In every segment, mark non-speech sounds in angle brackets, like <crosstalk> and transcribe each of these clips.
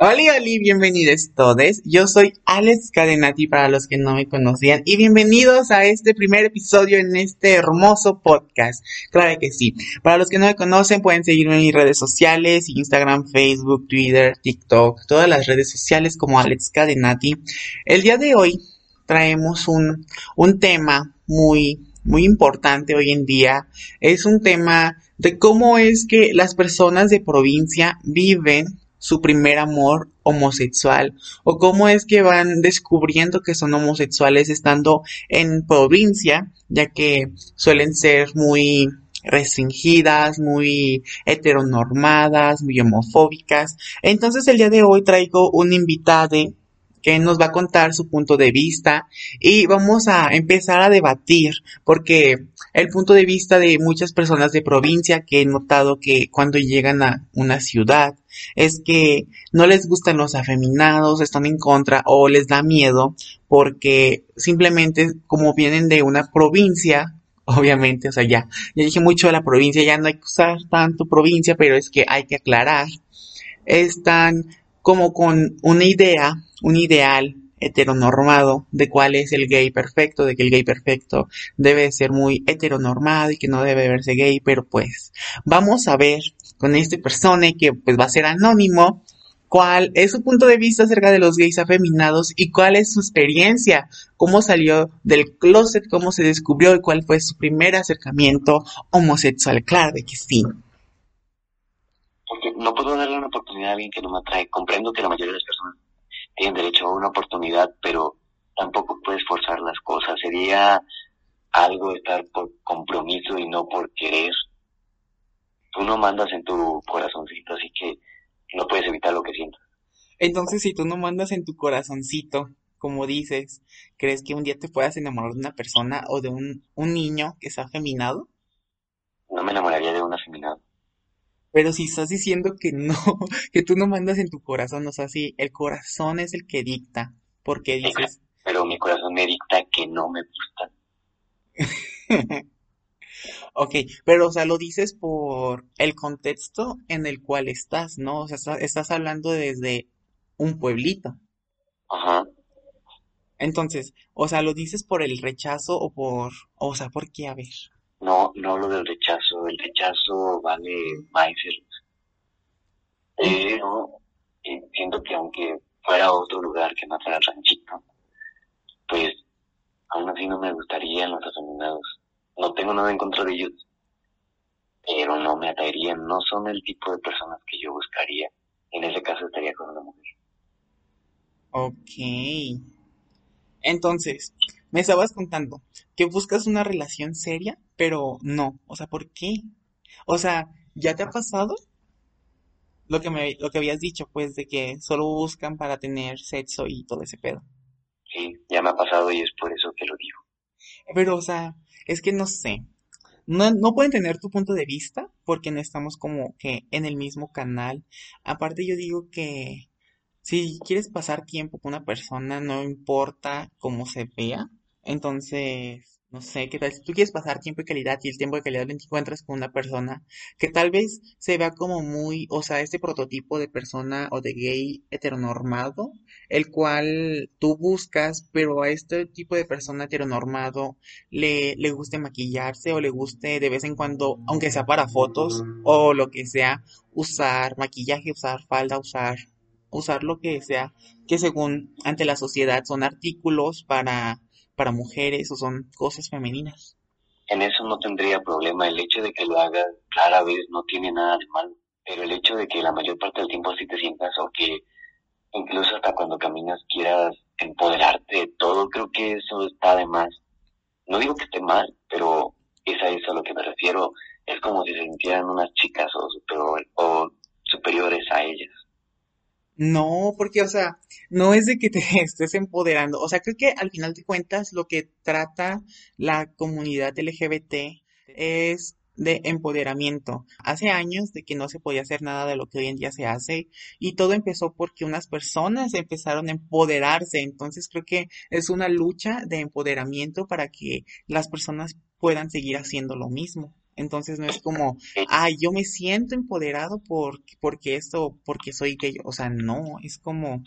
Hola, hola, bienvenidos todos. Yo soy Alex Cadenati para los que no me conocían y bienvenidos a este primer episodio en este hermoso podcast. Claro que sí. Para los que no me conocen pueden seguirme en mis redes sociales, Instagram, Facebook, Twitter, TikTok, todas las redes sociales como Alex Cadenati. El día de hoy traemos un, un tema muy, muy importante hoy en día. Es un tema de cómo es que las personas de provincia viven su primer amor homosexual o cómo es que van descubriendo que son homosexuales estando en provincia, ya que suelen ser muy restringidas, muy heteronormadas, muy homofóbicas. Entonces el día de hoy traigo un invitado que nos va a contar su punto de vista y vamos a empezar a debatir porque el punto de vista de muchas personas de provincia que he notado que cuando llegan a una ciudad es que no les gustan los afeminados, están en contra o les da miedo porque simplemente como vienen de una provincia <laughs> obviamente, o sea, ya, ya dije mucho de la provincia, ya no hay que usar tanto provincia, pero es que hay que aclarar, están como con una idea un ideal heteronormado de cuál es el gay perfecto, de que el gay perfecto debe ser muy heteronormado y que no debe verse gay, pero pues vamos a ver con este persona que pues va a ser anónimo cuál es su punto de vista acerca de los gays afeminados y cuál es su experiencia, cómo salió del closet, cómo se descubrió y cuál fue su primer acercamiento homosexual. Claro de que sí. Porque no puedo darle una oportunidad a alguien que no me atrae. Comprendo que la mayoría de las personas tienen derecho a una oportunidad, pero tampoco puedes forzar las cosas. Sería algo estar por compromiso y no por querer. Tú no mandas en tu corazoncito, así que no puedes evitar lo que sientas. Entonces, si tú no mandas en tu corazoncito, como dices, ¿crees que un día te puedas enamorar de una persona o de un, un niño que sea afeminado? No me enamoraría de un afeminado. Pero si estás diciendo que no, <laughs> que tú no mandas en tu corazón, o sea, si el corazón es el que dicta, porque dices... Pero mi corazón me dicta que no me gusta. <laughs> ok, pero o sea, lo dices por el contexto en el cual estás, ¿no? O sea, estás hablando desde un pueblito. Ajá. Entonces, o sea, lo dices por el rechazo o por, o sea, ¿por qué? A ver. No, no hablo del rechazo, el rechazo vale más Pero entiendo que aunque fuera otro lugar que no fuera ranchito, pues aún así no me gustarían los afeminados. No tengo nada en contra de ellos, pero no me atraerían, no son el tipo de personas que yo buscaría. En ese caso estaría con una mujer. Ok. Entonces, me estabas contando que buscas una relación seria, pero no. O sea, ¿por qué? O sea, ¿ya te ha pasado? Lo que me, lo que habías dicho, pues, de que solo buscan para tener sexo y todo ese pedo. Sí, ya me ha pasado y es por eso que lo digo. Pero, o sea, es que no sé. No, no pueden tener tu punto de vista porque no estamos como que en el mismo canal. Aparte yo digo que si quieres pasar tiempo con una persona, no importa cómo se vea, entonces, no sé, qué tal si tú quieres pasar tiempo de calidad y el tiempo de calidad lo encuentras con una persona que tal vez se vea como muy, o sea, este prototipo de persona o de gay heteronormado, el cual tú buscas, pero a este tipo de persona heteronormado le, le guste maquillarse o le guste de vez en cuando, aunque sea para fotos o lo que sea, usar maquillaje, usar falda, usar, usar lo que sea, que según ante la sociedad son artículos para para mujeres o son cosas femeninas. En eso no tendría problema. El hecho de que lo hagas rara vez no tiene nada de malo. Pero el hecho de que la mayor parte del tiempo así te sientas o que incluso hasta cuando caminas quieras empoderarte de todo, creo que eso está de más. No digo que esté mal, pero es a eso a lo que me refiero. Es como si se sintieran unas chicas o, o superiores a ellas. No, porque, o sea, no es de que te <laughs> estés empoderando. O sea, creo que al final de cuentas lo que trata la comunidad LGBT es de empoderamiento. Hace años de que no se podía hacer nada de lo que hoy en día se hace y todo empezó porque unas personas empezaron a empoderarse. Entonces creo que es una lucha de empoderamiento para que las personas puedan seguir haciendo lo mismo. Entonces no es como, ah, yo me siento empoderado por, porque esto, porque soy gay. O sea, no, es como,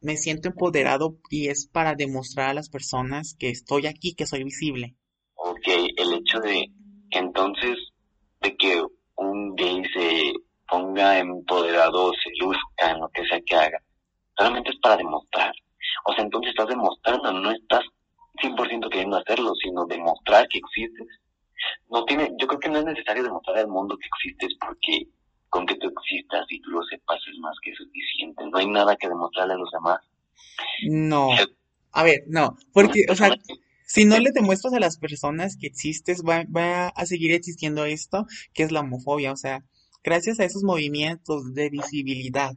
me siento empoderado y es para demostrar a las personas que estoy aquí, que soy visible. Ok, el hecho de que entonces, de que un gay se ponga empoderado, se luzca en lo que sea que haga, solamente es para demostrar. O sea, entonces estás demostrando, no estás 100% queriendo hacerlo, sino demostrar que existes. No tiene, yo creo que no es necesario demostrar al mundo que existes porque con que tú existas y tú lo sepas es más que suficiente. No hay nada que demostrarle a los demás. No. A ver, no, porque, o sea, si no le demuestras a las personas que existes, va, va a seguir existiendo esto, que es la homofobia. O sea, gracias a esos movimientos de visibilidad,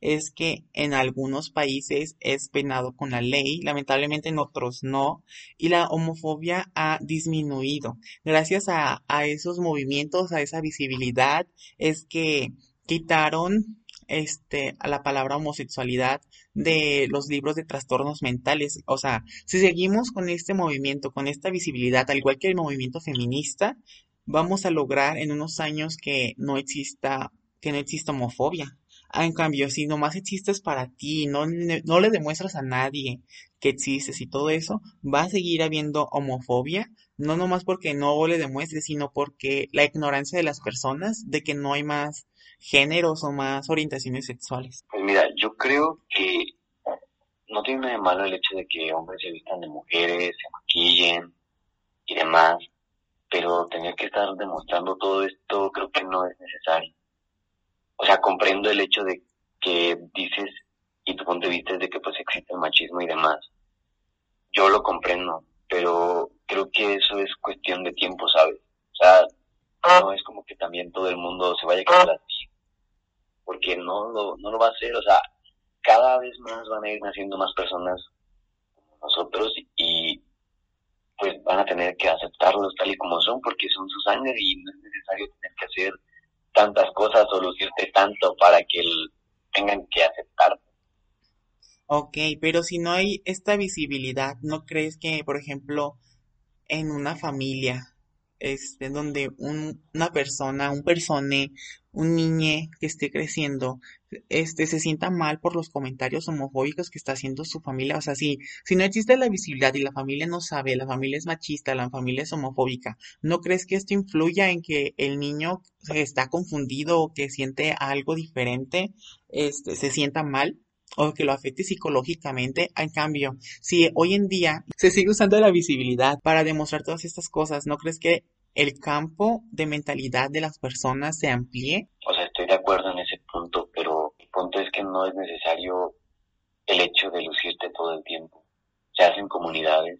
es que en algunos países es penado con la ley, lamentablemente en otros no, y la homofobia ha disminuido. Gracias a, a esos movimientos, a esa visibilidad, es que quitaron este, a la palabra homosexualidad de los libros de trastornos mentales. O sea, si seguimos con este movimiento, con esta visibilidad, al igual que el movimiento feminista, vamos a lograr en unos años que no exista, que no exista homofobia. Ah, en cambio, si nomás existes para ti, no, no le demuestras a nadie que existes y todo eso, va a seguir habiendo homofobia, no nomás porque no le demuestres, sino porque la ignorancia de las personas de que no hay más géneros o más orientaciones sexuales. Pues mira, yo creo que no tiene nada de malo el hecho de que hombres se vistan de mujeres, se maquillen y demás, pero tener que estar demostrando todo esto creo que no es necesario o sea, comprendo el hecho de que dices y tu punto de vista es de que pues existe el machismo y demás. Yo lo comprendo, pero creo que eso es cuestión de tiempo, ¿sabes? O sea, no es como que también todo el mundo se vaya a quedar así, porque no lo, no lo va a hacer, o sea, cada vez más van a ir naciendo más personas como nosotros y pues van a tener que aceptarlos tal y como son porque son su sangre y no es necesario tener que hacer tantas cosas o lucirte tanto para que tengan que aceptarte. Ok, pero si no hay esta visibilidad, ¿no crees que, por ejemplo, en una familia, este, donde una persona, un persone, un niño que esté creciendo, este, se sienta mal por los comentarios homofóbicos que está haciendo su familia. O sea, si, si no existe la visibilidad y la familia no sabe, la familia es machista, la familia es homofóbica, ¿no crees que esto influya en que el niño está confundido o que siente algo diferente, este, se sienta mal? o que lo afecte psicológicamente. En cambio, si hoy en día se sigue usando la visibilidad para demostrar todas estas cosas, ¿no crees que el campo de mentalidad de las personas se amplíe? O sea, estoy de acuerdo en ese punto, es que no es necesario el hecho de lucirte todo el tiempo. Se hacen comunidades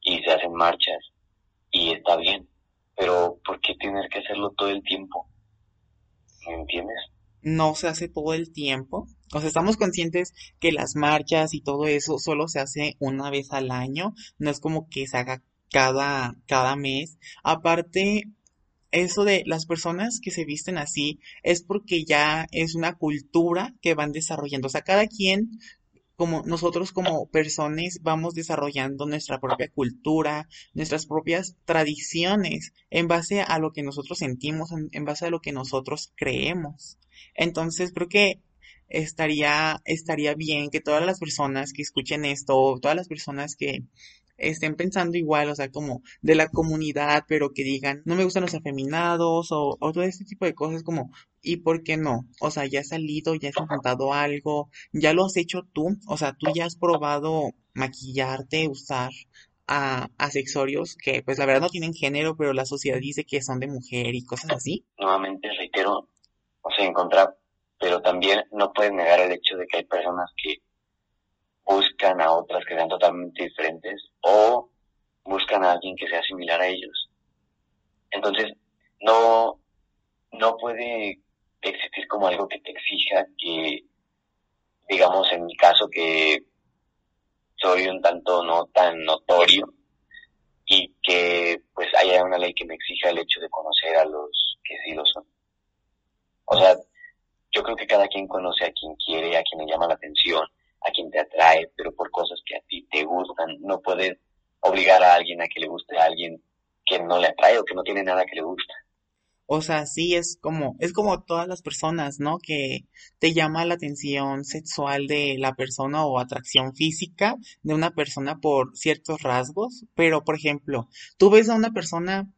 y se hacen marchas y está bien, pero ¿por qué tener que hacerlo todo el tiempo? ¿Me entiendes? No se hace todo el tiempo. O sea, estamos conscientes que las marchas y todo eso solo se hace una vez al año. No es como que se haga cada, cada mes. Aparte, eso de las personas que se visten así es porque ya es una cultura que van desarrollando. O sea, cada quien, como nosotros como personas, vamos desarrollando nuestra propia cultura, nuestras propias tradiciones en base a lo que nosotros sentimos, en, base a lo que nosotros creemos. Entonces, creo que estaría, estaría bien que todas las personas que escuchen esto, todas las personas que, estén pensando igual, o sea, como de la comunidad, pero que digan, no me gustan los afeminados o, todo este tipo de cosas como, ¿y por qué no? O sea, ya has salido, ya has intentado algo, ya lo has hecho tú, o sea, tú ya has probado maquillarte, usar a accesorios que pues la verdad no tienen género, pero la sociedad dice que son de mujer y cosas así. Nuevamente reitero, o sea, encontrar, pero también no puedes negar el hecho de que hay personas que buscan a otras que sean totalmente diferentes o buscan a alguien que sea similar a ellos. Entonces, no, no puede existir como algo que te exija que, digamos, en mi caso que soy un tanto no tan notorio y que pues haya una ley que me exija el hecho de conocer a los que sí lo son. O sea, yo creo que cada quien conoce a quien quiere, a quien le llama la atención, a quien te atrae, pero por cosas que a ti te gustan. No puedes obligar a alguien a que le guste a alguien que no le atrae o que no tiene nada que le gusta. O sea, sí es como, es como todas las personas, ¿no? Que te llama la atención sexual de la persona o atracción física de una persona por ciertos rasgos. Pero, por ejemplo, tú ves a una persona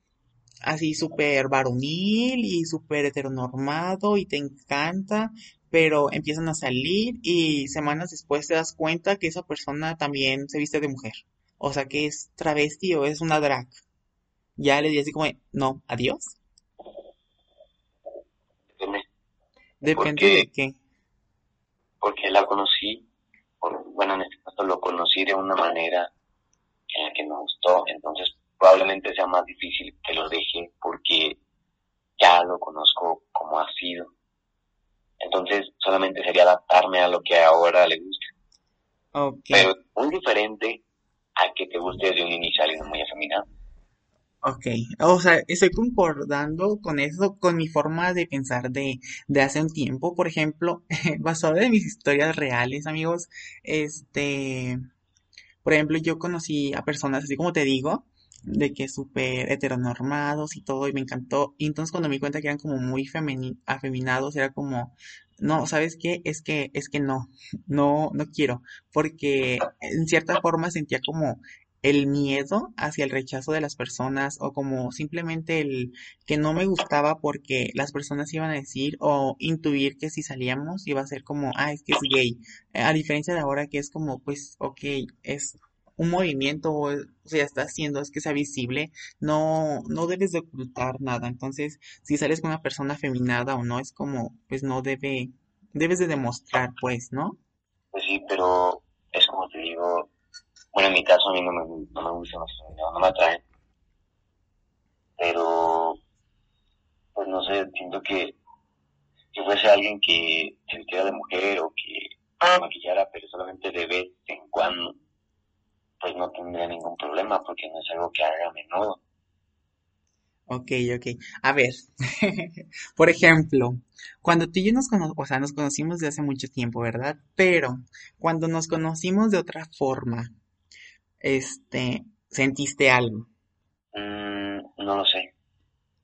así súper varonil y súper heteronormado y te encanta, pero empiezan a salir y semanas después te das cuenta que esa persona también se viste de mujer. O sea, que es travesti o es una drag. Ya le di así como, no, adiós. Depende de qué. Porque la conocí, bueno, en este caso lo conocí de una manera en la que me gustó, entonces probablemente sea más difícil que lo deje porque ya lo conozco como ha sido. Entonces solamente sería adaptarme a lo que ahora le gusta. Okay. Pero muy diferente a que te guste desde un inicio alguien muy afeminado. Ok, o sea, estoy concordando con eso, con mi forma de pensar de, de hace un tiempo, por ejemplo, <laughs> basado en mis historias reales, amigos, este, por ejemplo, yo conocí a personas, así como te digo, de que súper heteronormados y todo, y me encantó, y entonces cuando me di cuenta que eran como muy afeminados, era como, no, ¿sabes qué? Es que, es que no, <laughs> no, no quiero, porque en cierta forma sentía como el miedo hacia el rechazo de las personas o como simplemente el que no me gustaba porque las personas iban a decir o intuir que si salíamos iba a ser como, ah, es que es gay. A diferencia de ahora que es como, pues, ok, es un movimiento o sea, está haciendo es que sea visible, no, no debes de ocultar nada. Entonces, si sales con una persona feminada o no, es como, pues no debe, debes de demostrar, pues, ¿no? Pues sí, pero es como te digo, bueno, en mi caso a mí no me, no me gusta, no, no me atrae. Pero, pues no sé, siento que si fuese alguien que se vistiera de mujer o que maquillara, pero solamente de vez en cuando, pues no tendría ningún problema porque no es algo que haga a menudo. Ok, ok. A ver, <laughs> por ejemplo, cuando tú y yo nos, cono o sea, nos conocimos de hace mucho tiempo, ¿verdad? Pero cuando nos conocimos de otra forma, este, ¿sentiste algo? Mm, no lo sé.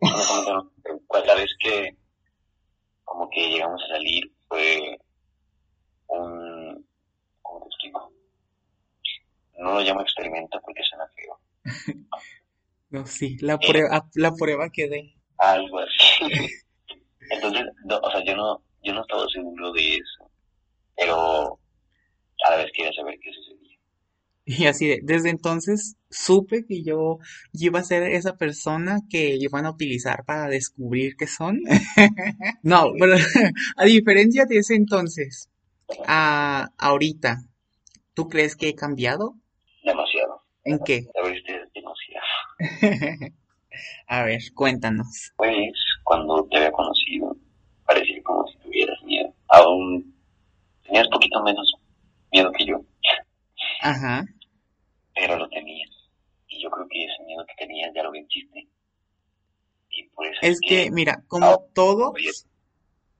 la vez que como que llegamos a salir fue un, ¿cómo te explico? No lo llamo experimento porque suena feo. <laughs> no, sí, la eh, prueba, la prueba quedé. Algo así. <laughs> Entonces, o sea, yo no, yo no estaba seguro de eso, pero a la vez quería saber qué sucedía. Y así de, desde entonces supe que yo, iba a ser esa persona que iban a utilizar para descubrir qué son. <laughs> no, pero a diferencia de ese entonces, a ahorita, ¿tú crees que he cambiado? ¿En qué? <laughs> a ver, cuéntanos. Pues cuando te había conocido, parecía como si tuvieras miedo. Aún tenías poquito menos miedo que yo. Ajá pero lo tenías. Y yo creo que ese miedo que tenías ya lo venciste. Y por eso es, que, mira, como todos,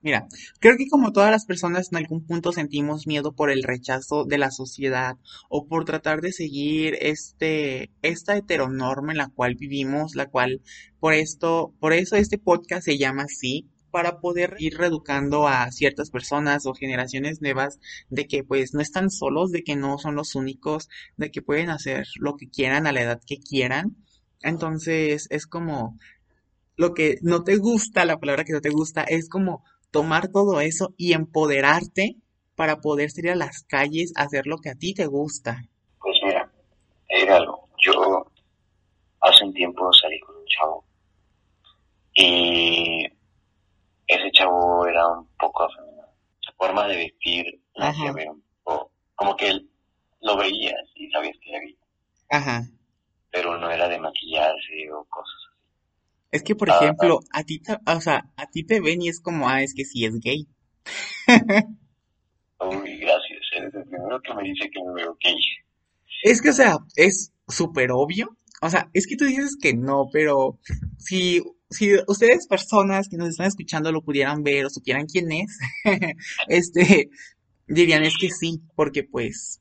mira, creo que como todas las personas en algún punto sentimos miedo por el rechazo de la sociedad o por tratar de seguir este, esta heteronorma en la cual vivimos, la cual, por esto, por eso este podcast se llama así, para poder ir reeducando a ciertas personas o generaciones nuevas de que pues no están solos, de que no son los únicos, de que pueden hacer lo que quieran a la edad que quieran. Entonces es como lo que no te gusta, la palabra que no te gusta, es como tomar todo eso y empoderarte para poder salir a las calles a hacer lo que a ti te gusta. Pues mira, algo. Yo hace un tiempo salí con un chavo y ese chavo era un poco afeminado. Su forma de vestir la hacía ver un poco, como que él lo veías y sabías que era gay. Ajá. Pero no era de maquillarse o cosas así. Es que, por ah, ejemplo, ah. a ti, te, o sea, a ti te ven y es como, ah, es que sí es gay. <laughs> Uy, gracias. Eres el primero que me dice que me veo gay. Es que, o sea, es súper obvio. O sea, es que tú dices que no, pero si si ustedes personas que nos están escuchando lo pudieran ver o supieran quién es, <laughs> este, dirían es que sí, porque pues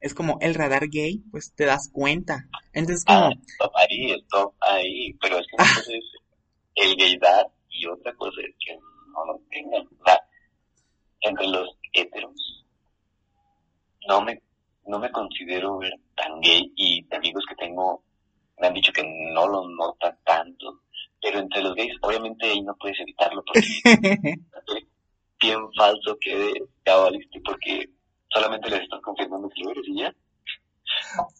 es como el radar gay, pues te das cuenta. Entonces Ah, como, stop ahí, stop ahí. Pero es que una cosa es el gaydar y otra cosa es que no lo tengan. Entre los heteros, no me, no me considero ver tan gay y amigos que tengo me han dicho que no lo notan tanto. Pero entre los gays, obviamente ahí no puedes evitarlo porque <laughs> bien falso que ya valiste porque solamente les estás confirmando que lo eres y ya.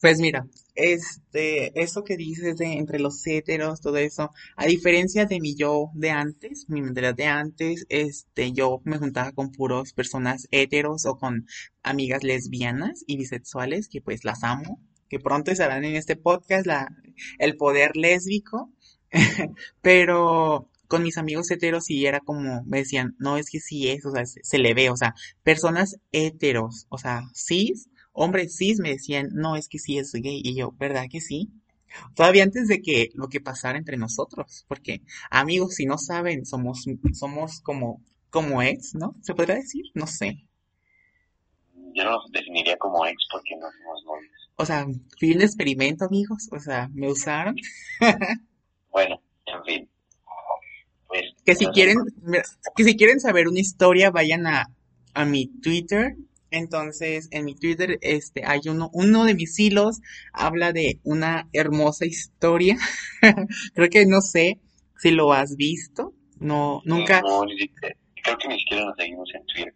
Pues mira, este, eso que dices de entre los héteros, todo eso, a diferencia de mi yo de antes, mi mentalidad de antes, este, yo me juntaba con puros personas héteros o con amigas lesbianas y bisexuales, que pues las amo, que pronto estarán en este podcast, la, el poder lésbico, <laughs> pero con mis amigos heteros sí era como, me decían, no, es que sí es, o sea, se, se le ve, o sea, personas heteros, o sea, cis, hombres cis me decían, no, es que sí es gay, y yo, ¿verdad que sí? Todavía antes de que lo que pasara entre nosotros, porque amigos, si no saben, somos, somos como, como ex, ¿no? ¿Se podría decir? No sé. Yo no los definiría como ex porque no somos novios. O sea, fui un experimento, amigos, o sea, me usaron. Bueno, en fin. Que si no quieren, que si quieren saber una historia, vayan a, a mi Twitter. Entonces, en mi Twitter, este, hay uno, uno de mis hilos habla de una hermosa historia. <laughs> Creo que no sé si lo has visto. No, nunca, no, siquiera- creo que ni siquiera nos seguimos en Twitter.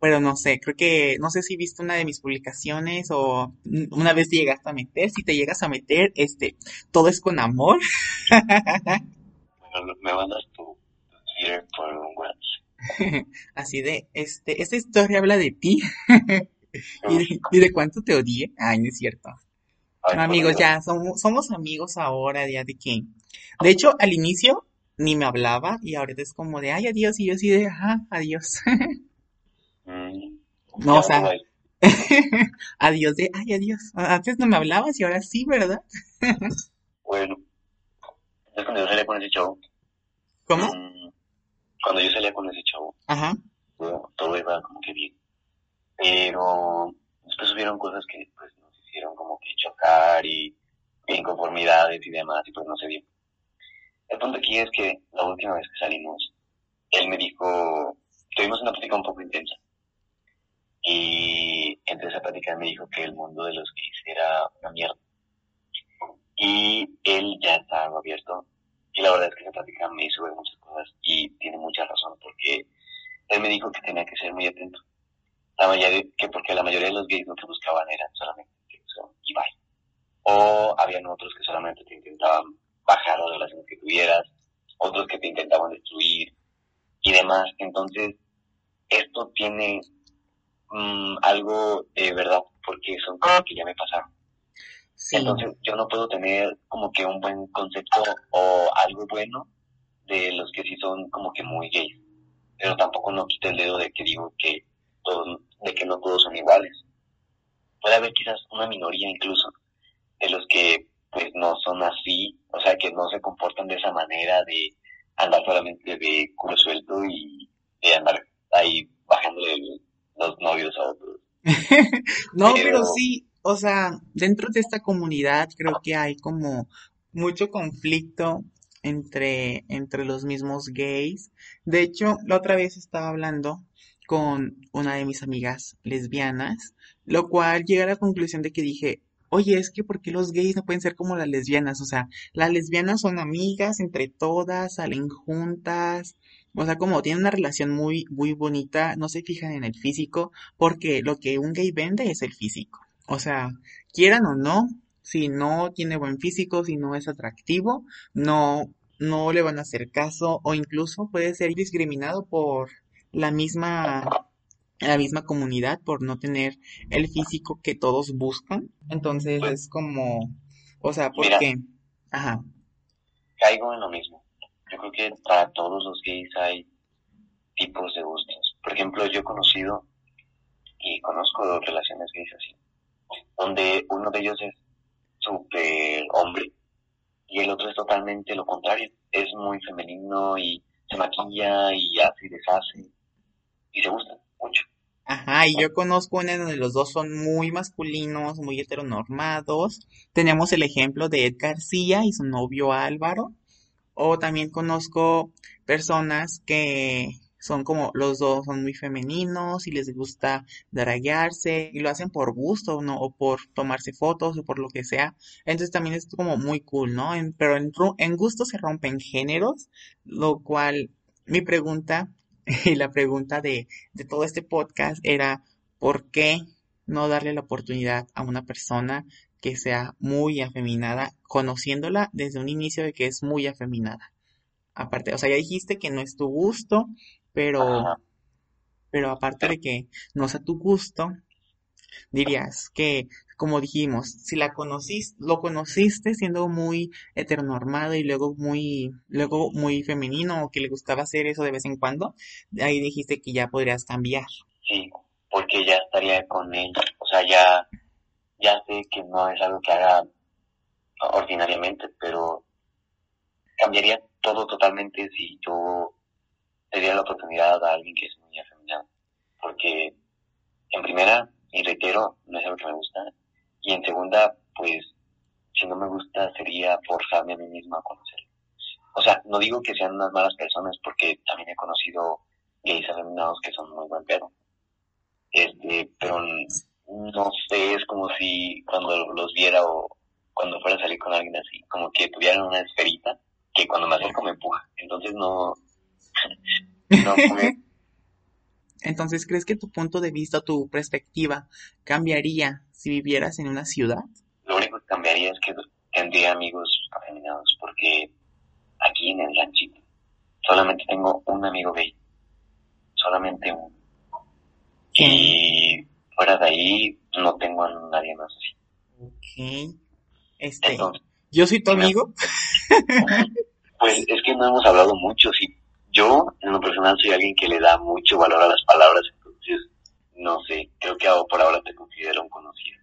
pero no sé, creo que, no sé si viste una de mis publicaciones o una vez te llegaste a meter. Si te llegas a meter, este, todo es con amor. <laughs> Me mandas tu, Twitter por un WhatsApp. <laughs> Así de, este, esta historia habla de ti <laughs> y de, y de cuánto te odié. Ay, no es cierto. Ay, No, amigos, ya somos, somos amigos ahora, ya de que. De hecho, al inicio ni me hablaba y ahorita es como de, ay, adiós, y yo así de, ajá, adiós. mm, No, o sea, <laughs> adiós de, ay, adiós. Antes no me hablabas y ahora sí, ¿verdad? Bueno, entonces cuando yo salía con ese show, ¿Cómo? mm, cuando yo salía con ese show, Ajá. todo, todo iba como que bien. Pero después hubieron cosas que pues nos hicieron como que chocar y inconformidades y demás, y pues no se dio. El punto aquí es que la última vez que salimos, él me dijo, tuvimos una plática un poco intensa. Y entre esa plática me dijo que el mundo de los gays era una mierda. Y él ya está algo abierto. Y la verdad es que esa plática me hizo ver muchas cosas y tiene mucha razón porque él me dijo que tenía que ser muy atento. La mayoría, que porque la mayoría de los gays lo que buscaban era solamente sexo y bye. O habían otros que solamente te intentaban bajar las relaciones que tuvieras, otros que te intentaban destruir y demás. Entonces, esto tiene mm, algo de verdad, porque son cosas que ya me pasaron. Sí. Entonces, yo no puedo tener como que un buen concepto o algo bueno de los que sí son como que muy gays. Pero tampoco no quito el dedo de que digo que todos, de que no todos son iguales. Puede haber quizás una minoría incluso de los que pues no son así, o sea que no se comportan de esa manera de andar solamente de culo suelto y de andar ahí bajándole los novios a otros. <laughs> No, Pero- pero sí, o sea, dentro de esta comunidad creo que hay como mucho conflicto entre, entre los mismos gays. De hecho, la otra vez estaba hablando con una de mis amigas lesbianas, lo cual llegué a la conclusión de que dije, oye, es que ¿por qué los gays no pueden ser como las lesbianas? O sea, las lesbianas son amigas entre todas, salen juntas, o sea, como tienen una relación muy, muy bonita, no se fijan en el físico, porque lo que un gay vende es el físico. O sea, quieran o no, si no tiene buen físico, si no es atractivo, no, no le van a hacer caso o incluso puede ser discriminado por la misma, la misma comunidad por no tener el físico que todos buscan. Entonces es como, o sea, porque, ajá, caigo en lo mismo. Yo creo que para todos los gays hay tipos de gustos. Por ejemplo, yo he conocido y conozco relaciones gays así, donde uno de ellos es súper hombre y el otro es totalmente lo contrario. Es muy femenino y se maquilla y hace y deshace y se gusta mucho. ajá, y yo conozco una donde los dos son muy masculinos, muy heteronormados. Tenemos el ejemplo de Ed García y su novio Álvaro. O también conozco personas que son como los dos son muy femeninos y les gusta draguearse y lo hacen por gusto, ¿no? O por tomarse fotos o por lo que sea. Entonces también es como muy cool, ¿no? pero en, en gusto se rompen géneros, lo cual mi pregunta <laughs> y la pregunta de, de todo este podcast era ¿por qué no darle la oportunidad a una persona que sea muy afeminada, conociéndola desde un inicio de que es muy afeminada? Aparte, o sea, ya dijiste que no es tu gusto, pero, pero aparte de que no sea tu gusto, dirías que, como dijimos, si la conociste, lo conociste siendo muy heteronormado y luego muy, luego muy femenino o que le gustaba hacer eso de vez en cuando, ahí dijiste que ya podrías cambiar. Sí, porque ya estaría con él, o sea, ya, ya sé que no es algo que haga ordinariamente, pero cambiaría todo totalmente si yo sería la oportunidad a alguien que es muy afeminado. Porque, en primera, y reitero, no es algo que me gusta. Y en segunda, pues, si no me gusta, sería forzarme a mí misma a conocerlo. O sea, no digo que sean unas malas personas, porque también he conocido gays afeminados que son muy buen pedo. Este, pero no sé, es como si cuando los viera o cuando fuera a salir con alguien así, como que tuvieran una esferita que cuando me acerco me empuja. Entonces no, <laughs> Entonces, ¿crees que tu punto de vista, tu perspectiva cambiaría si vivieras en una ciudad? Lo único que cambiaría es que tendría amigos afeminados, porque aquí en el ranchito solamente tengo un amigo gay. Solamente uno. Y fuera de ahí no tengo a nadie más así. Ok. Este, ¿Yo soy tu amigo? Pues es que no hemos hablado mucho, sí, yo, en lo personal, soy alguien que le da mucho valor a las palabras, entonces, no sé, creo que por ahora te considero un conocido.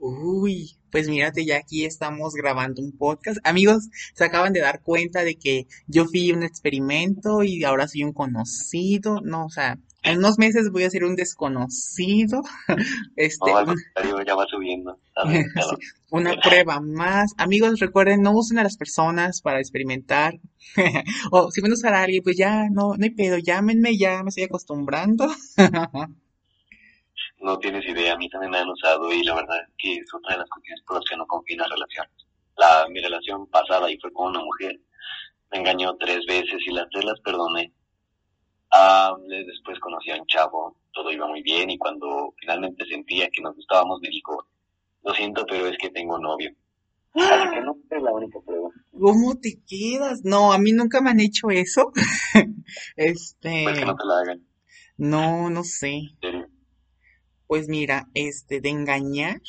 Uy, pues mírate, ya aquí estamos grabando un podcast. Amigos, se acaban de dar cuenta de que yo fui un experimento y ahora soy un conocido. No, o sea, en unos meses voy a ser un desconocido. <laughs> Este, ya va subiendo. <laughs> una prueba más. Amigos, recuerden, no usen a las personas para experimentar. <laughs> o si van a usar a alguien, pues ya, no, no hay pedo, llámenme, ya me estoy acostumbrando. no tienes idea, a mí también me han usado y la verdad es que es otra de las cuestiones por las que no confío en las relaciones. La, mi relación pasada y fue con una mujer, me engañó tres veces y las tres las perdoné Ah, después conocí a un chavo, todo iba muy bien y cuando finalmente sentía que nos gustábamos me dijo, lo siento, pero es que tengo novio. Así que no es la única prueba. ¿Cómo te quedas? No, a mí nunca me han hecho eso. <laughs> este. Pues que no te la hagan. No, no sé. Pues mira, este, de engañar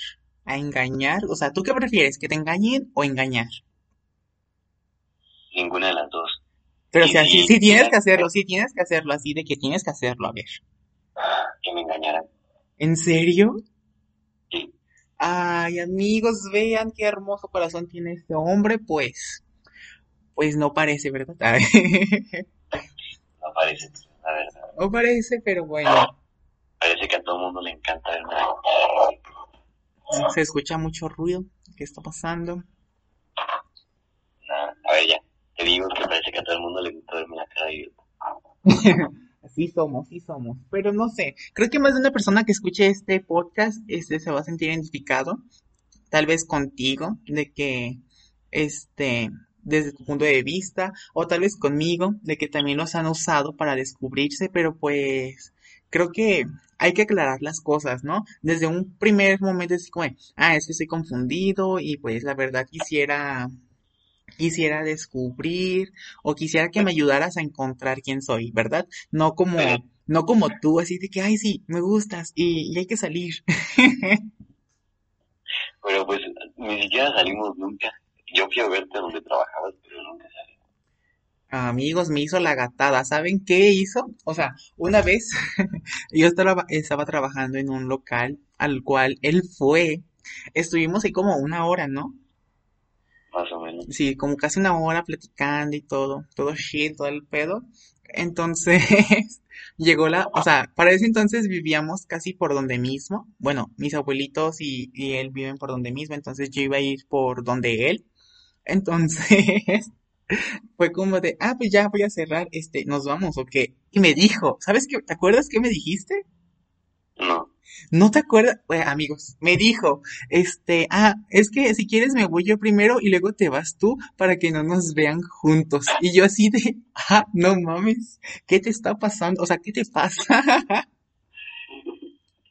a engañar, o sea, ¿tú qué prefieres? ¿Que te engañen o engañar? Ninguna de las dos. Pero o sea, sí, sí tienes que hacerlo, sí tienes que hacerlo, así de que tienes que hacerlo, a ver. Que me engañaran. ¿En serio? Sí. Ay, amigos, vean qué hermoso corazón tiene este hombre, pues. Pues no parece, ¿verdad? <laughs> no parece, la verdad. No parece, pero bueno. Parece que a todo el mundo le encanta el Se escucha mucho ruido. ¿Qué está pasando? a ver, ya. Te digo que parece que a todo el mundo le gusta verme la cara. Así <laughs> somos, así somos. Pero no sé, creo que más de una persona que escuche este podcast este, se va a sentir identificado, tal vez contigo, de que, este, desde tu punto de vista, o tal vez conmigo, de que también los han usado para descubrirse, pero pues creo que hay que aclarar las cosas, ¿no? Desde un primer momento es como, ah, es que estoy confundido y pues la verdad quisiera quisiera descubrir o quisiera que me ayudaras a encontrar quién soy, ¿verdad? No como, no como tú, así de que, ay, sí, me gustas y, hay que salir. <laughs> pero pues ni siquiera salimos nunca. Yo quiero verte donde trabajabas, pero nunca salimos. Amigos, me hizo la gatada. ¿Saben qué hizo? O sea, una vez <laughs> yo estaba, estaba trabajando en un local al cual él fue. Estuvimos ahí como una hora, ¿no? Más o menos. Sí, como casi una hora platicando y todo, todo shit, todo el pedo. Entonces, <laughs> llegó la, o sea, para ese entonces vivíamos casi por donde mismo. Bueno, mis abuelitos y, y él viven por donde mismo, entonces yo iba a ir por donde él. Entonces, <laughs> fue como de, ah, pues ya voy a cerrar, este, nos vamos, ¿o qué? Y me dijo, ¿sabes qué? ¿Te acuerdas qué me dijiste? No. ¿No te acuerdas? Bueno, amigos, me dijo, este, ah, es que si quieres me voy yo primero y luego te vas tú para que no nos vean juntos. Y yo así de, <laughs> ah, no mames, ¿qué te está pasando? O sea, ¿qué te pasa? <laughs>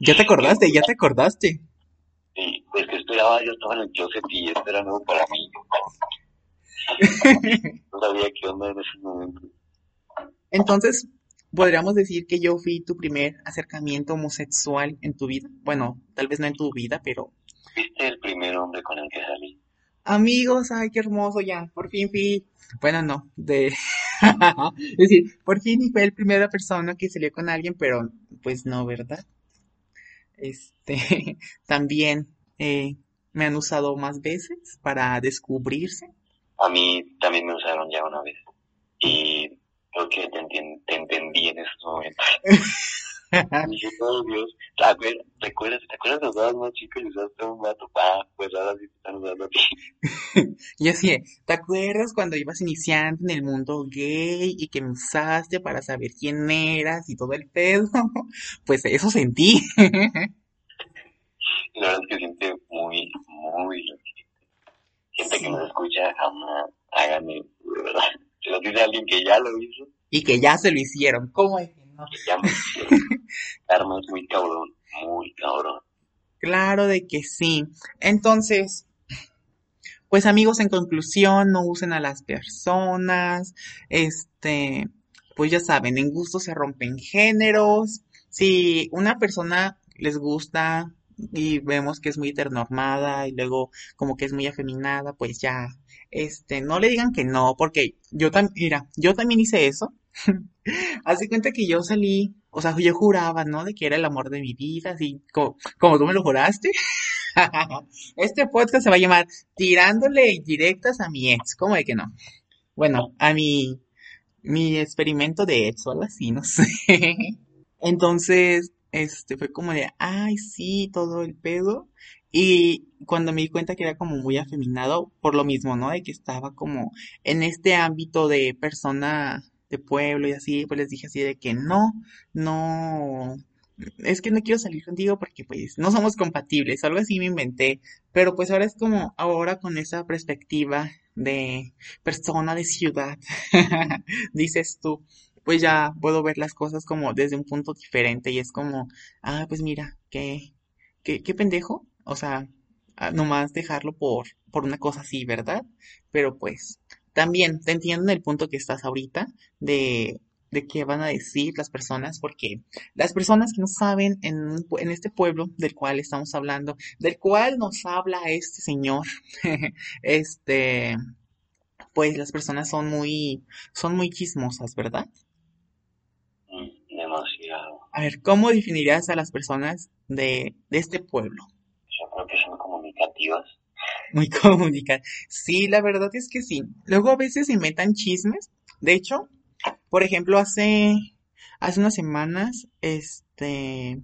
¿Ya te acordaste? ¿Ya te acordaste? Sí, pues que esperaba, yo estaba en el Joseph y esto era nuevo para mí. <laughs> no sabía qué onda en ese momento. Entonces, podríamos decir que yo fui tu primer acercamiento homosexual en tu vida. Bueno, tal vez no en tu vida, pero... Fuiste el primer hombre con el que salí. Amigos, ay, qué hermoso ya. Por fin fui... Bueno, no, de... <laughs> es decir, por fin fue la primera persona que salió con alguien, pero pues no, ¿verdad? Este, <laughs> también eh, me han usado más veces para descubrirse. A mí también me usaron ya una vez. Y creo que te, te entendí en esos momentos. <laughs> Dije, oh Dios, ¿te acuer- ¿te acuerdas, ¿te acuerdas de usabas más chicos y usaste un vato? Ah, pues ahora sí te están usando a ti. Y así, es, ¿te acuerdas cuando ibas iniciando en el mundo gay y que me usaste para saber quién eras y todo el pedo? <laughs> Pues eso sentí. <laughs> La verdad es que siente muy, muy lo que Gente que nos escucha, jamás háganme, de verdad. Se lo dice alguien que ya lo hizo, Y que ya se lo hicieron. ¿Cómo es que no? que ya me hicieron. <laughs> Karma es muy cabrón, muy cabrón. Claro de que sí. Entonces, pues amigos, en conclusión, no usen a las personas. Este, pues ya saben, en gusto se rompen géneros. Si una persona les gusta y vemos que es muy heteronormada y luego como que es muy afeminada, pues ya, este, no le digan que no, porque yo también, mira, yo también hice eso. <laughs> De cuenta que yo salí, o sea, yo juraba, ¿no? De que era el amor de mi vida, así como, como tú me lo juraste. <laughs> Este podcast se va a llamar Tirándole indirectas a mi ex. ¿Cómo de que no? Bueno, a mi, mi experimento de ex o algo así, no sé. <laughs> Entonces, este fue como de, ay, sí, todo el pedo. Y cuando me di cuenta que era como muy afeminado, por lo mismo, ¿no? De que estaba como en este ámbito de persona de pueblo y así, pues les dije así de que no, no, es que no quiero salir contigo porque pues no somos compatibles, algo así me inventé, pero pues ahora es como ahora con esa perspectiva de persona de ciudad, <laughs> dices tú, pues ya puedo ver las cosas como desde un punto diferente y es como, ah, pues mira, qué, qué, qué pendejo, o sea, ah, nomás dejarlo por, por una cosa así, ¿verdad? Pero pues también te entiendo en el punto que estás ahorita de, de qué van a decir las personas, porque las personas que no saben en, en este pueblo del cual estamos hablando, del cual nos habla este señor, <laughs> este, pues las personas son muy, son muy chismosas, ¿verdad? A ver, ¿cómo definirías a las personas de, de este pueblo? Yo creo que son comunicativas. Muy <laughs> comunicadas. Sí, la verdad es que sí. Luego a veces inventan chismes. De hecho, por ejemplo, hace, hace unas semanas, este,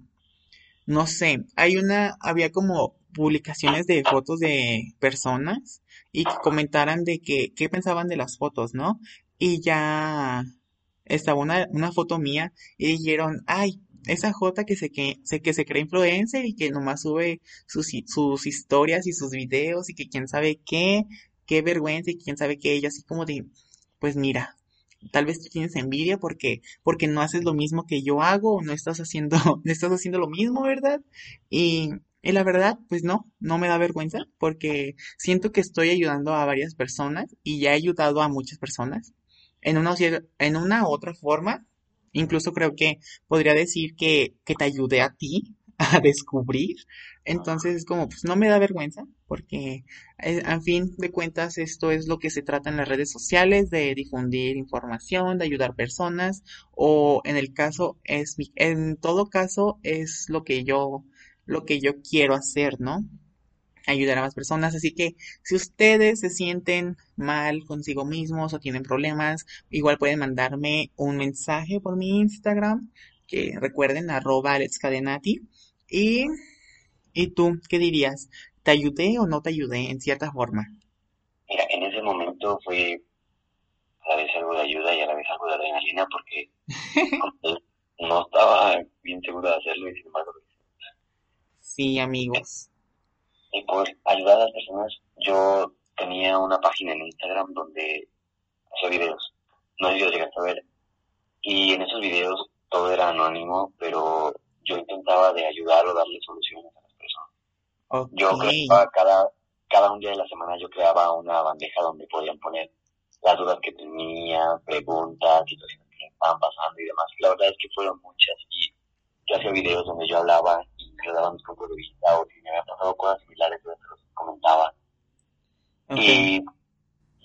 no sé, hay una, había como publicaciones de fotos de personas y que comentaran de que, qué pensaban de las fotos, ¿no? Y ya estaba una, una foto mía y dijeron, ay, esa Jota que se, que, se, que se cree influencer y que nomás sube sus, sus historias y sus videos y que quién sabe qué, qué vergüenza y quién sabe qué, ella así como de, pues mira, tal vez tú tienes envidia porque, porque no haces lo mismo que yo hago o no estás haciendo, <laughs> no estás haciendo lo mismo, ¿verdad? Y, y la verdad, pues no, no me da vergüenza porque siento que estoy ayudando a varias personas y ya he ayudado a muchas personas en una, en una u otra forma. Incluso creo que podría decir que, que te ayudé a ti <laughs> a descubrir. Entonces es como, pues no me da vergüenza porque eh, a fin de cuentas esto es lo que se trata en las redes sociales, de difundir información, de ayudar personas o en el caso es en todo caso es lo que yo, lo que yo quiero hacer, ¿no? Ayudar a más personas. Así que si ustedes se sienten mal consigo mismos o tienen problemas, igual pueden mandarme un mensaje por mi Instagram, que recuerden, arroba alexcadenati. Y, ¿y tú qué dirías? ¿Te ayudé o no te ayudé en cierta forma? Mira, en ese momento fue a la vez algo de ayuda y a la vez algo de adrenalina porque <laughs> no estaba bien seguro de hacerlo y sin embargo Sí, amigos. Y por ayudar a las personas, yo tenía una página en Instagram donde hacía videos. No sé si llegaste a ver. Y en esos videos todo era anónimo, pero yo intentaba de ayudar o darle soluciones a las personas. Yo creaba cada, cada un día de la semana yo creaba una bandeja donde podían poner las dudas que tenía, preguntas, situaciones que estaban pasando y demás. la verdad es que fueron muchas y yo hacía videos donde yo hablaba y me daba mis puntos de vista o si me habían pasado cosas similares, yo se los comentaba. Y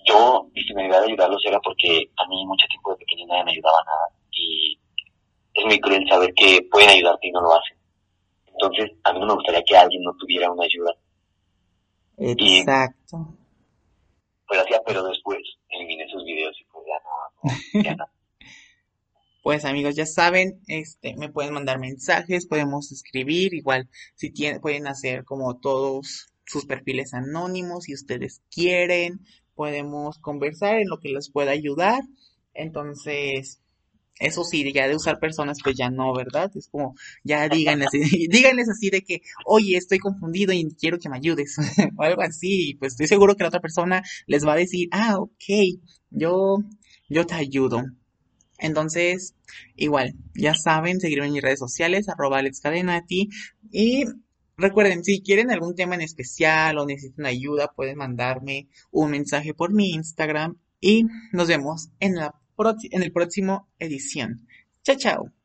yo, y si me ayudaba a ayudarlos era porque a mí mucho tiempo de pequeño nadie me ayudaba nada y es muy cruel saber que pueden ayudarte y no lo hacen. Entonces, a mí no me gustaría que alguien no tuviera una ayuda. Exacto. pues hacía, pero después eliminé esos videos y pues ya no, ya no. <laughs> Pues amigos, ya saben, este, me pueden mandar mensajes, podemos escribir, igual si tienen, pueden hacer como todos sus perfiles anónimos si ustedes quieren, podemos conversar en lo que les pueda ayudar. Entonces, eso sí, ya de usar personas, pues ya no, ¿verdad? Es como, ya díganles, <laughs> díganles así de que, oye, estoy confundido y quiero que me ayudes, <laughs> o algo así, pues estoy seguro que la otra persona les va a decir, ah, ok, yo, yo te ayudo. Entonces, igual, ya saben, seguirme en mis redes sociales, arroba alexcadenati. Y recuerden, si quieren algún tema en especial o necesitan ayuda, pueden mandarme un mensaje por mi Instagram. Y nos vemos en, la en el próximo edición. Chao, chao.